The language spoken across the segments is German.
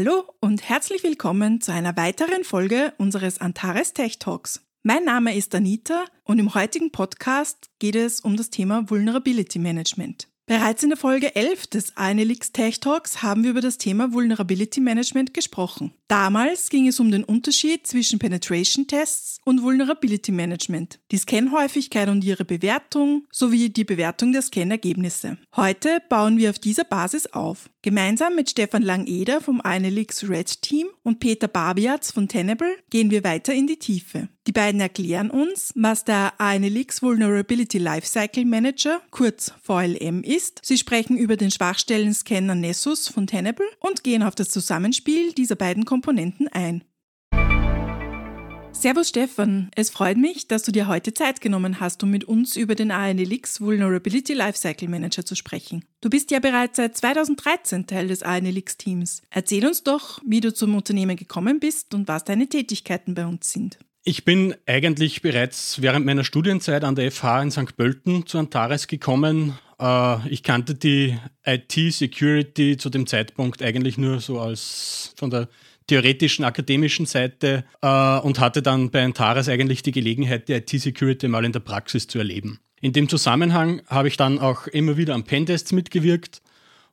Hallo und herzlich willkommen zu einer weiteren Folge unseres Antares Tech Talks. Mein Name ist Anita und im heutigen Podcast geht es um das Thema Vulnerability Management. Bereits in der Folge 11 des ANLX Tech Talks haben wir über das Thema Vulnerability Management gesprochen. Damals ging es um den Unterschied zwischen Penetration Tests und Vulnerability Management, die Scan-Häufigkeit und ihre Bewertung sowie die Bewertung der Scan-Ergebnisse. Heute bauen wir auf dieser Basis auf. Gemeinsam mit Stefan Langeder vom ANLX Red Team und Peter Barbiatz von Tenable gehen wir weiter in die Tiefe. Die beiden erklären uns, was der ANLX Vulnerability Lifecycle Manager, kurz VLM, ist. Sie sprechen über den Schwachstellen-Scanner Nessus von Tenable und gehen auf das Zusammenspiel dieser beiden Komponenten ein. Servus Stefan, es freut mich, dass du dir heute Zeit genommen hast, um mit uns über den ANLX Vulnerability Lifecycle Manager zu sprechen. Du bist ja bereits seit 2013 Teil des ANLX Teams. Erzähl uns doch, wie du zum Unternehmen gekommen bist und was deine Tätigkeiten bei uns sind. Ich bin eigentlich bereits während meiner Studienzeit an der FH in St. Pölten zu Antares gekommen. Äh, ich kannte die IT-Security zu dem Zeitpunkt eigentlich nur so als von der theoretischen, akademischen Seite äh, und hatte dann bei Antares eigentlich die Gelegenheit, die IT-Security mal in der Praxis zu erleben. In dem Zusammenhang habe ich dann auch immer wieder am Pentests mitgewirkt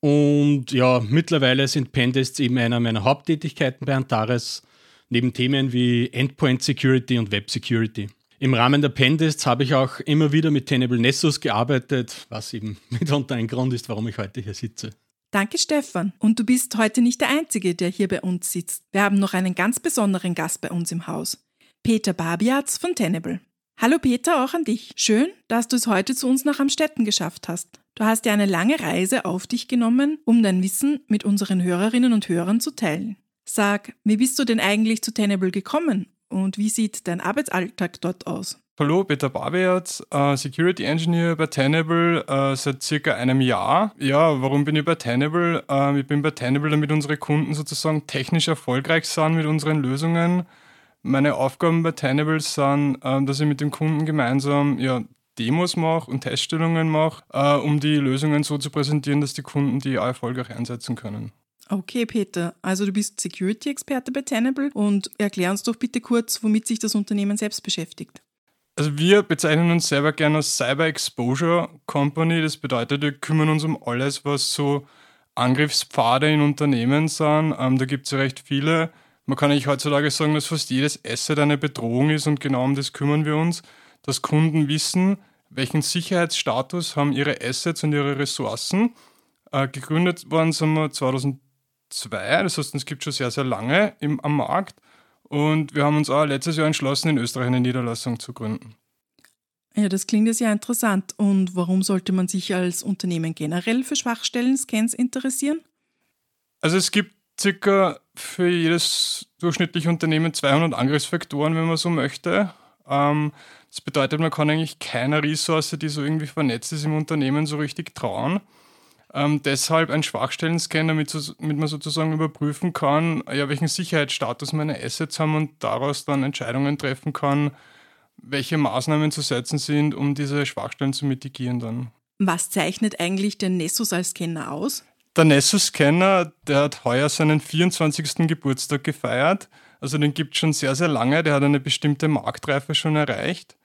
und ja, mittlerweile sind Pentests eben einer meiner Haupttätigkeiten bei Antares, neben Themen wie Endpoint Security und Web Security. Im Rahmen der Pentests habe ich auch immer wieder mit Tenable Nessus gearbeitet, was eben mitunter ein Grund ist, warum ich heute hier sitze. Danke, Stefan. Und du bist heute nicht der Einzige, der hier bei uns sitzt. Wir haben noch einen ganz besonderen Gast bei uns im Haus. Peter Barbiatz von Tenable. Hallo Peter, auch an dich. Schön, dass du es heute zu uns nach Amstetten geschafft hast. Du hast ja eine lange Reise auf dich genommen, um dein Wissen mit unseren Hörerinnen und Hörern zu teilen. Sag, wie bist du denn eigentlich zu Tenable gekommen und wie sieht dein Arbeitsalltag dort aus? Hallo, Peter Barbiat, äh, Security Engineer bei Tenable äh, seit circa einem Jahr. Ja, warum bin ich bei Tenable? Äh, ich bin bei Tenable, damit unsere Kunden sozusagen technisch erfolgreich sind mit unseren Lösungen. Meine Aufgaben bei Tenable sind, äh, dass ich mit dem Kunden gemeinsam ja, Demos mache und Teststellungen mache, äh, um die Lösungen so zu präsentieren, dass die Kunden die auch erfolgreich einsetzen können. Okay, Peter, also du bist Security-Experte bei Tenable und erklär uns doch bitte kurz, womit sich das Unternehmen selbst beschäftigt. Also wir bezeichnen uns selber gerne als Cyber Exposure Company. Das bedeutet, wir kümmern uns um alles, was so Angriffspfade in Unternehmen sind. Ähm, da gibt es ja recht viele. Man kann eigentlich heutzutage sagen, dass fast jedes Asset eine Bedrohung ist und genau um das kümmern wir uns, dass Kunden wissen, welchen Sicherheitsstatus haben ihre Assets und ihre Ressourcen. Äh, gegründet worden sind wir 2002, das heißt, es gibt schon sehr, sehr lange im, am Markt. Und wir haben uns auch letztes Jahr entschlossen, in Österreich eine Niederlassung zu gründen. Ja, das klingt ja sehr interessant. Und warum sollte man sich als Unternehmen generell für Schwachstellen-Scans interessieren? Also es gibt circa für jedes durchschnittliche Unternehmen 200 Angriffsfaktoren, wenn man so möchte. Ähm, das bedeutet, man kann eigentlich keiner Ressource, die so irgendwie vernetzt ist im Unternehmen, so richtig trauen. Ähm, deshalb ein Schwachstellen-Scan, damit, damit, man sozusagen überprüfen kann, ja, welchen Sicherheitsstatus meine Assets haben und daraus dann Entscheidungen treffen kann, welche Maßnahmen zu setzen sind, um diese Schwachstellen zu mitigieren dann. Was zeichnet eigentlich den Nessus als Scanner aus? Der Nessus-Scanner, der hat heuer seinen 24. Geburtstag gefeiert. Also den gibt es schon sehr, sehr lange. Der hat eine bestimmte Marktreife schon erreicht.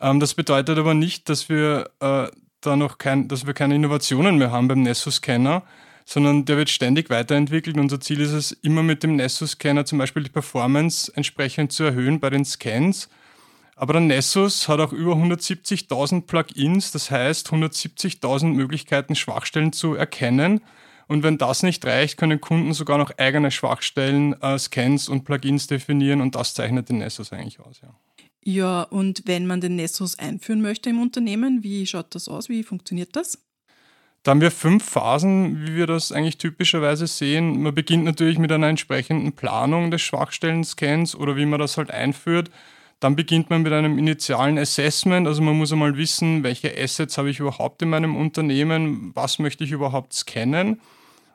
Ähm, das bedeutet aber nicht, dass wir äh, da noch kein, dass wir keine Innovationen mehr haben beim Nessus-Scanner, sondern der wird ständig weiterentwickelt. Unser Ziel ist es, immer mit dem Nessus-Scanner zum Beispiel die Performance entsprechend zu erhöhen bei den Scans. Aber der Nessus hat auch über 170.000 Plugins, das heißt 170.000 Möglichkeiten, Schwachstellen zu erkennen Und wenn das nicht reicht, können Kunden sogar noch eigene Schwachstellen, äh, Scans und Plugins definieren und das zeichnet den Nessus eigentlich aus. Ja. Ja, und wenn man den Nessus einführen möchte im Unternehmen, wie schaut das aus? Wie funktioniert das? Da haben wir fünf Phasen, wie wir das eigentlich typischerweise sehen. Man beginnt natürlich mit einer entsprechenden Planung des Schwachstellen-Scans oder wie man das halt einführt. Dann beginnt man mit einem initialen Assessment, also man muss einmal wissen, welche Assets habe ich überhaupt in meinem Unternehmen, was möchte ich überhaupt scannen.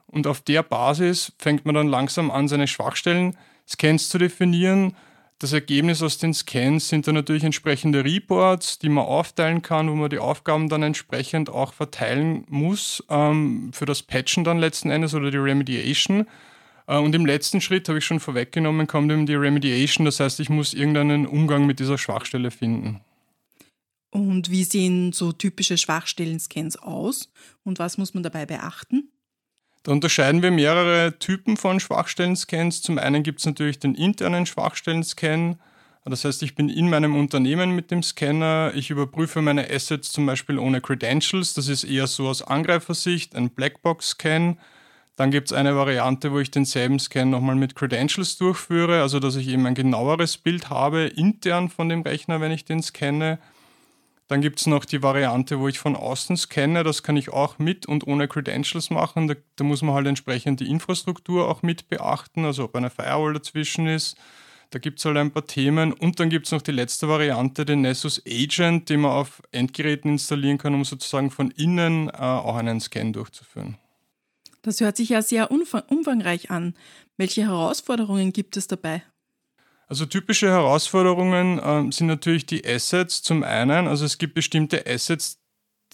Und auf der Basis fängt man dann langsam an, seine Schwachstellen-Scans zu definieren. Das Ergebnis aus den Scans sind dann natürlich entsprechende Reports, die man aufteilen kann, wo man die Aufgaben dann entsprechend auch verteilen muss ähm, für das Patchen dann letzten Endes oder die Remediation. Äh, und im letzten Schritt, habe ich schon vorweggenommen, kommt eben die Remediation. Das heißt, ich muss irgendeinen Umgang mit dieser Schwachstelle finden. Und wie sehen so typische Schwachstellen-Scans aus und was muss man dabei beachten? Da unterscheiden wir mehrere Typen von Schwachstellen-Scans. Zum einen gibt es natürlich den internen Schwachstellen-Scan. Das heißt, ich bin in meinem Unternehmen mit dem Scanner, ich überprüfe meine Assets zum Beispiel ohne Credentials. Das ist eher so aus Angreifersicht, ein Blackbox-Scan. Dann gibt es eine Variante, wo ich denselben Scan nochmal mit Credentials durchführe, also dass ich eben ein genaueres Bild habe intern von dem Rechner, wenn ich den scanne. Dann gibt es noch die Variante, wo ich von außen scanne. Das kann ich auch mit und ohne Credentials machen. Da, da muss man halt entsprechend die Infrastruktur auch mit beachten, also ob eine Firewall dazwischen ist. Da gibt es halt ein paar Themen. Und dann gibt es noch die letzte Variante, den Nessus Agent, den man auf Endgeräten installieren kann, um sozusagen von innen äh, auch einen Scan durchzuführen. Das hört sich ja sehr umfangreich an. Welche Herausforderungen gibt es dabei? Also typische Herausforderungen äh, sind natürlich die Assets zum einen. Also es gibt bestimmte Assets,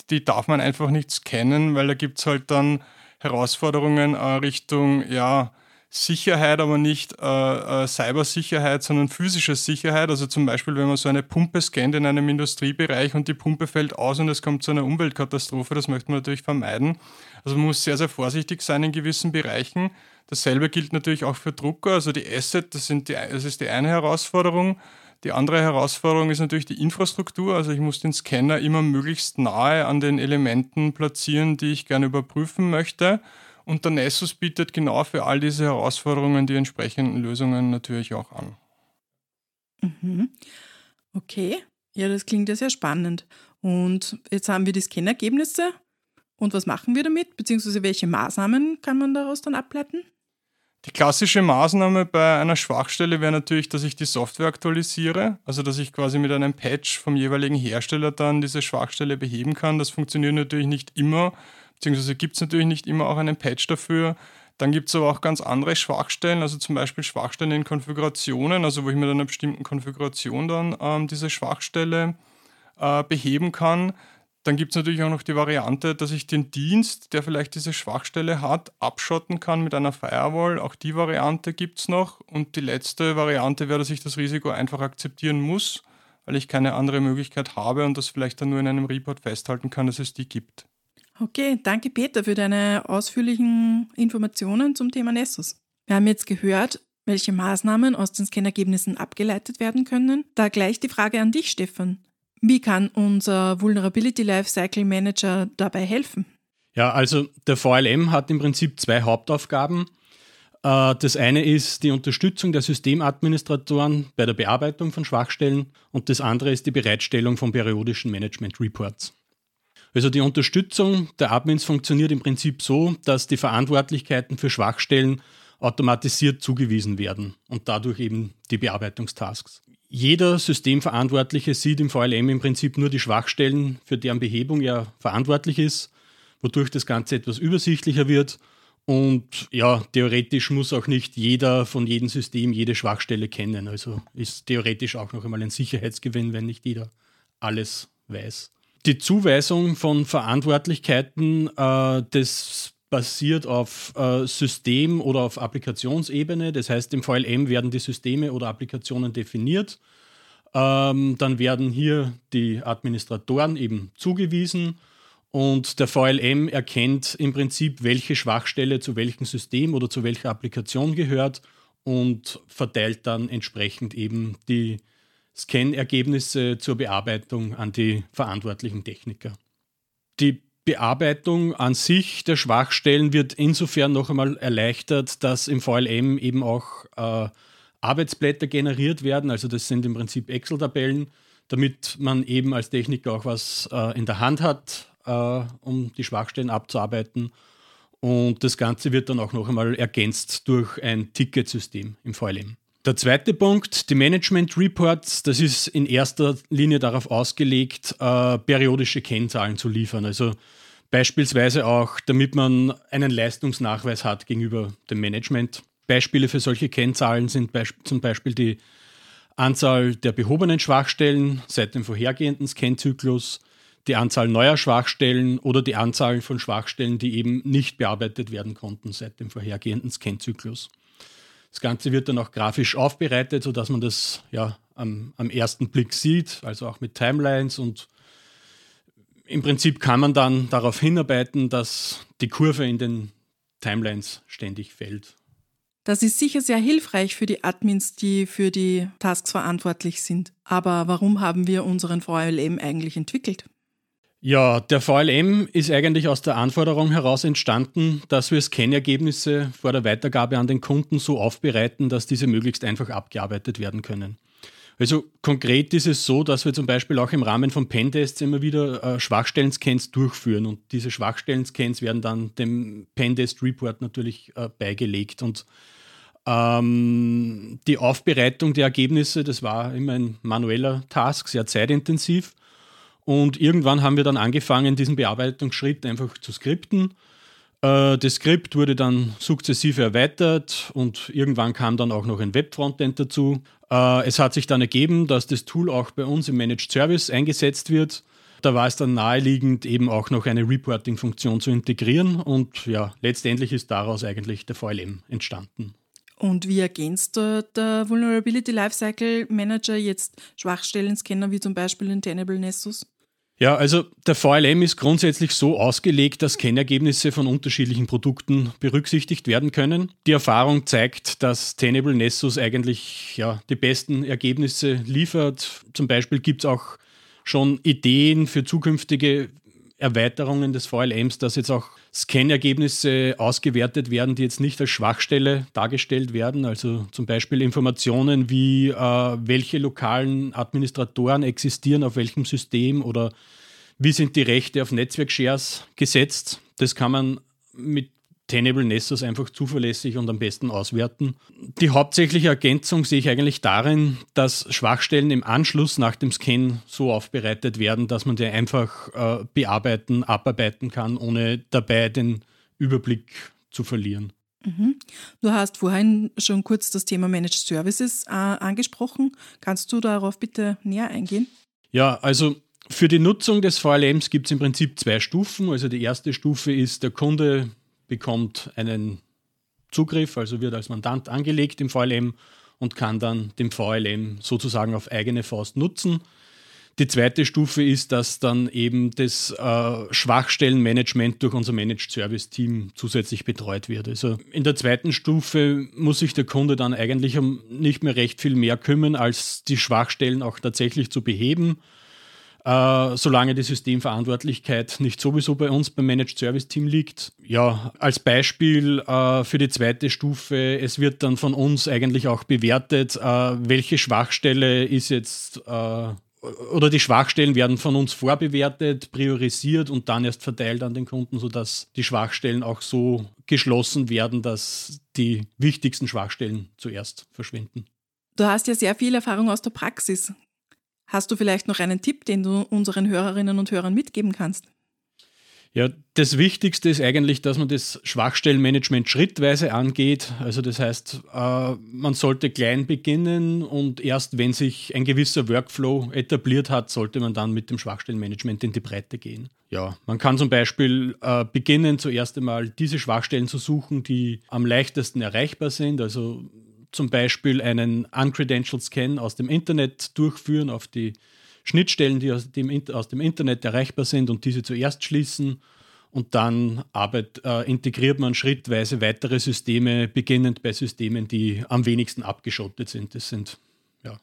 die darf man einfach nicht scannen, weil da gibt es halt dann Herausforderungen äh, Richtung, ja, Sicherheit, aber nicht äh, äh, Cybersicherheit, sondern physische Sicherheit. Also zum Beispiel, wenn man so eine Pumpe scannt in einem Industriebereich und die Pumpe fällt aus und es kommt zu einer Umweltkatastrophe, das möchte man natürlich vermeiden. Also man muss sehr, sehr vorsichtig sein in gewissen Bereichen. Dasselbe gilt natürlich auch für Drucker. Also die Asset, das, sind die, das ist die eine Herausforderung. Die andere Herausforderung ist natürlich die Infrastruktur. Also ich muss den Scanner immer möglichst nahe an den Elementen platzieren, die ich gerne überprüfen möchte. Und der Nessus bietet genau für all diese Herausforderungen die entsprechenden Lösungen natürlich auch an. Mhm. Okay, ja, das klingt ja sehr spannend. Und jetzt haben wir die Scannergebnisse. Und was machen wir damit? Beziehungsweise welche Maßnahmen kann man daraus dann ableiten? Die klassische Maßnahme bei einer Schwachstelle wäre natürlich, dass ich die Software aktualisiere, also dass ich quasi mit einem Patch vom jeweiligen Hersteller dann diese Schwachstelle beheben kann. Das funktioniert natürlich nicht immer, beziehungsweise gibt es natürlich nicht immer auch einen Patch dafür. Dann gibt es aber auch ganz andere Schwachstellen, also zum Beispiel Schwachstellen in Konfigurationen, also wo ich mit einer bestimmten Konfiguration dann ähm, diese Schwachstelle äh, beheben kann. Dann gibt es natürlich auch noch die Variante, dass ich den Dienst, der vielleicht diese Schwachstelle hat, abschotten kann mit einer Firewall. Auch die Variante gibt es noch. Und die letzte Variante wäre, dass ich das Risiko einfach akzeptieren muss, weil ich keine andere Möglichkeit habe und das vielleicht dann nur in einem Report festhalten kann, dass es die gibt. Okay, danke Peter für deine ausführlichen Informationen zum Thema Nessus. Wir haben jetzt gehört, welche Maßnahmen aus den Scannergebnissen abgeleitet werden können. Da gleich die Frage an dich, Stefan. Wie kann unser Vulnerability Lifecycle Manager dabei helfen? Ja, also der VLM hat im Prinzip zwei Hauptaufgaben. Äh, das eine ist die Unterstützung der Systemadministratoren bei der Bearbeitung von Schwachstellen und das andere ist die Bereitstellung von periodischen Management Reports. Also die Unterstützung der Admins funktioniert im Prinzip so, dass die Verantwortlichkeiten für Schwachstellen automatisiert zugewiesen werden und dadurch eben die Bearbeitungstasks. Jeder Systemverantwortliche sieht im VLM im Prinzip nur die Schwachstellen, für deren Behebung er verantwortlich ist, wodurch das Ganze etwas übersichtlicher wird. Und ja, theoretisch muss auch nicht jeder von jedem System jede Schwachstelle kennen. Also ist theoretisch auch noch einmal ein Sicherheitsgewinn, wenn nicht jeder alles weiß die Zuweisung von Verantwortlichkeiten, äh, das basiert auf äh, System- oder auf Applikationsebene. Das heißt, im VLM werden die Systeme oder Applikationen definiert. Ähm, dann werden hier die Administratoren eben zugewiesen und der VLM erkennt im Prinzip, welche Schwachstelle zu welchem System oder zu welcher Applikation gehört und verteilt dann entsprechend eben die Scan-Ergebnisse zur Bearbeitung an die verantwortlichen Techniker. Die Bearbeitung an sich der Schwachstellen wird insofern noch einmal erleichtert, dass im VLM eben auch äh, Arbeitsblätter generiert werden. Also das sind im Prinzip Excel-Tabellen, damit man eben als Techniker auch was äh, in der Hand hat, äh, um die Schwachstellen abzuarbeiten. Und das Ganze wird dann auch noch einmal ergänzt durch ein Ticketsystem im VLM. Der zweite Punkt, die Management Reports, das ist in erster Linie darauf ausgelegt, äh, periodische Kennzahlen zu liefern. Also beispielsweise auch, damit man einen Leistungsnachweis hat gegenüber dem Management. Beispiele für solche Kennzahlen sind beisp zum Beispiel die Anzahl der behobenen Schwachstellen seit dem vorhergehenden Scan-Zyklus, die Anzahl neuer Schwachstellen oder die Anzahl von Schwachstellen, die eben nicht bearbeitet werden konnten seit dem vorhergehenden Scan-Zyklus. Das Ganze wird dann auch grafisch aufbereitet, sodass man das ja am, am ersten Blick sieht, also auch mit Timelines und im Prinzip kann man dann darauf hinarbeiten, dass die Kurve in den Timelines ständig fällt. Das ist sicher sehr hilfreich für die Admins, die für die Tasks verantwortlich sind. Aber warum haben wir unseren VLM eigentlich entwickelt? Ja, der VLM ist eigentlich aus der Anforderung heraus entstanden, dass wir Scan-Ergebnisse vor der Weitergabe an den Kunden so aufbereiten, dass diese möglichst einfach abgearbeitet werden können. Also konkret ist es so, dass wir zum Beispiel auch im Rahmen von Pentests immer wieder äh, Schwachstellen-Scans durchführen und diese Schwachstellen-Scans werden dann dem Pentest-Report natürlich äh, beigelegt und ähm, die Aufbereitung der Ergebnisse, das war immer ein manueller Task, sehr zeitintensiv. Und irgendwann haben wir dann angefangen, diesen Bearbeitungsschritt einfach zu skripten. Äh, das Skript wurde dann sukzessive erweitert und irgendwann kam dann auch noch ein Web-Frontend dazu. Äh, es hat sich dann ergeben, dass das Tool auch bei uns im Managed Service eingesetzt wird. Da war es dann naheliegend, eben auch noch eine Reporting-Funktion zu integrieren und ja, letztendlich ist daraus eigentlich der VLM entstanden. Und wie ergänzt der, der Vulnerability Lifecycle Manager jetzt Schwachstellen-Scanner wie zum Beispiel den Tenable Nessus? Ja, also der VLM ist grundsätzlich so ausgelegt, dass Kennergebnisse von unterschiedlichen Produkten berücksichtigt werden können. Die Erfahrung zeigt, dass Tenable Nessus eigentlich ja, die besten Ergebnisse liefert. Zum Beispiel gibt es auch schon Ideen für zukünftige Erweiterungen des VLMs, dass jetzt auch Scan-Ergebnisse ausgewertet werden, die jetzt nicht als Schwachstelle dargestellt werden. Also zum Beispiel Informationen wie, äh, welche lokalen Administratoren existieren auf welchem System oder wie sind die Rechte auf Netzwerkshares gesetzt. Das kann man mit Tenable Nessus einfach zuverlässig und am besten auswerten. Die hauptsächliche Ergänzung sehe ich eigentlich darin, dass Schwachstellen im Anschluss nach dem Scan so aufbereitet werden, dass man die einfach äh, bearbeiten, abarbeiten kann, ohne dabei den Überblick zu verlieren. Mhm. Du hast vorhin schon kurz das Thema Managed Services äh, angesprochen. Kannst du darauf bitte näher eingehen? Ja, also für die Nutzung des VLMs gibt es im Prinzip zwei Stufen. Also die erste Stufe ist, der Kunde bekommt einen Zugriff, also wird als Mandant angelegt im VLM und kann dann den VLM sozusagen auf eigene Faust nutzen. Die zweite Stufe ist, dass dann eben das äh, Schwachstellenmanagement durch unser Managed Service Team zusätzlich betreut wird. Also in der zweiten Stufe muss sich der Kunde dann eigentlich um nicht mehr recht viel mehr kümmern, als die Schwachstellen auch tatsächlich zu beheben äh, solange die Systemverantwortlichkeit nicht sowieso bei uns beim Managed Service Team liegt. Ja, als Beispiel äh, für die zweite Stufe, es wird dann von uns eigentlich auch bewertet, äh, welche Schwachstelle ist jetzt äh, oder die Schwachstellen werden von uns vorbewertet, priorisiert und dann erst verteilt an den Kunden, sodass die Schwachstellen auch so geschlossen werden, dass die wichtigsten Schwachstellen zuerst verschwinden. Du hast ja sehr viel Erfahrung aus der Praxis. Hast du vielleicht noch einen Tipp, den du unseren Hörerinnen und Hörern mitgeben kannst? Ja, das Wichtigste ist eigentlich, dass man das Schwachstellenmanagement schrittweise angeht. Also das heißt, äh, man sollte klein beginnen und erst wenn sich ein gewisser Workflow etabliert hat, sollte man dann mit dem Schwachstellenmanagement in die Breite gehen. Ja, man kann zum Beispiel äh, beginnen, zuerst einmal diese Schwachstellen zu suchen, die am leichtesten erreichbar sind. Also zum Beispiel einen Uncredentialed Scan aus dem Internet durchführen auf die Schnittstellen, die aus dem, aus dem Internet erreichbar sind und diese zuerst schließen. Und dann arbeit, äh, integriert man schrittweise weitere Systeme, beginnend bei Systemen, die am wenigsten abgeschottet sind. Das sind ja,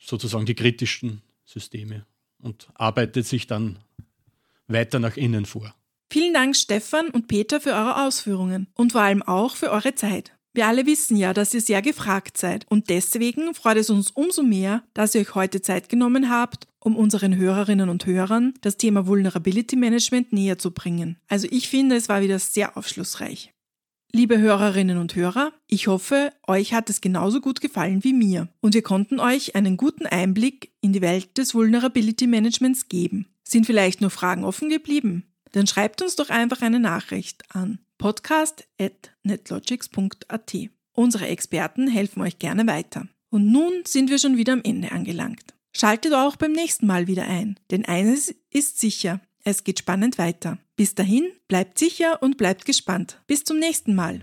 sozusagen die kritischsten Systeme und arbeitet sich dann weiter nach innen vor. Vielen Dank Stefan und Peter für eure Ausführungen und vor allem auch für eure Zeit. Wir alle wissen ja, dass ihr sehr gefragt seid und deswegen freut es uns umso mehr, dass ihr euch heute Zeit genommen habt, um unseren Hörerinnen und Hörern das Thema Vulnerability Management näher zu bringen. Also ich finde, es war wieder sehr aufschlussreich. Liebe Hörerinnen und Hörer, ich hoffe, euch hat es genauso gut gefallen wie mir und wir konnten euch einen guten Einblick in die Welt des Vulnerability Managements geben. Sind vielleicht nur Fragen offen geblieben? Dann schreibt uns doch einfach eine Nachricht an podcast.netlogics.at. Unsere Experten helfen euch gerne weiter. Und nun sind wir schon wieder am Ende angelangt. Schaltet auch beim nächsten Mal wieder ein, denn eines ist sicher, es geht spannend weiter. Bis dahin, bleibt sicher und bleibt gespannt. Bis zum nächsten Mal.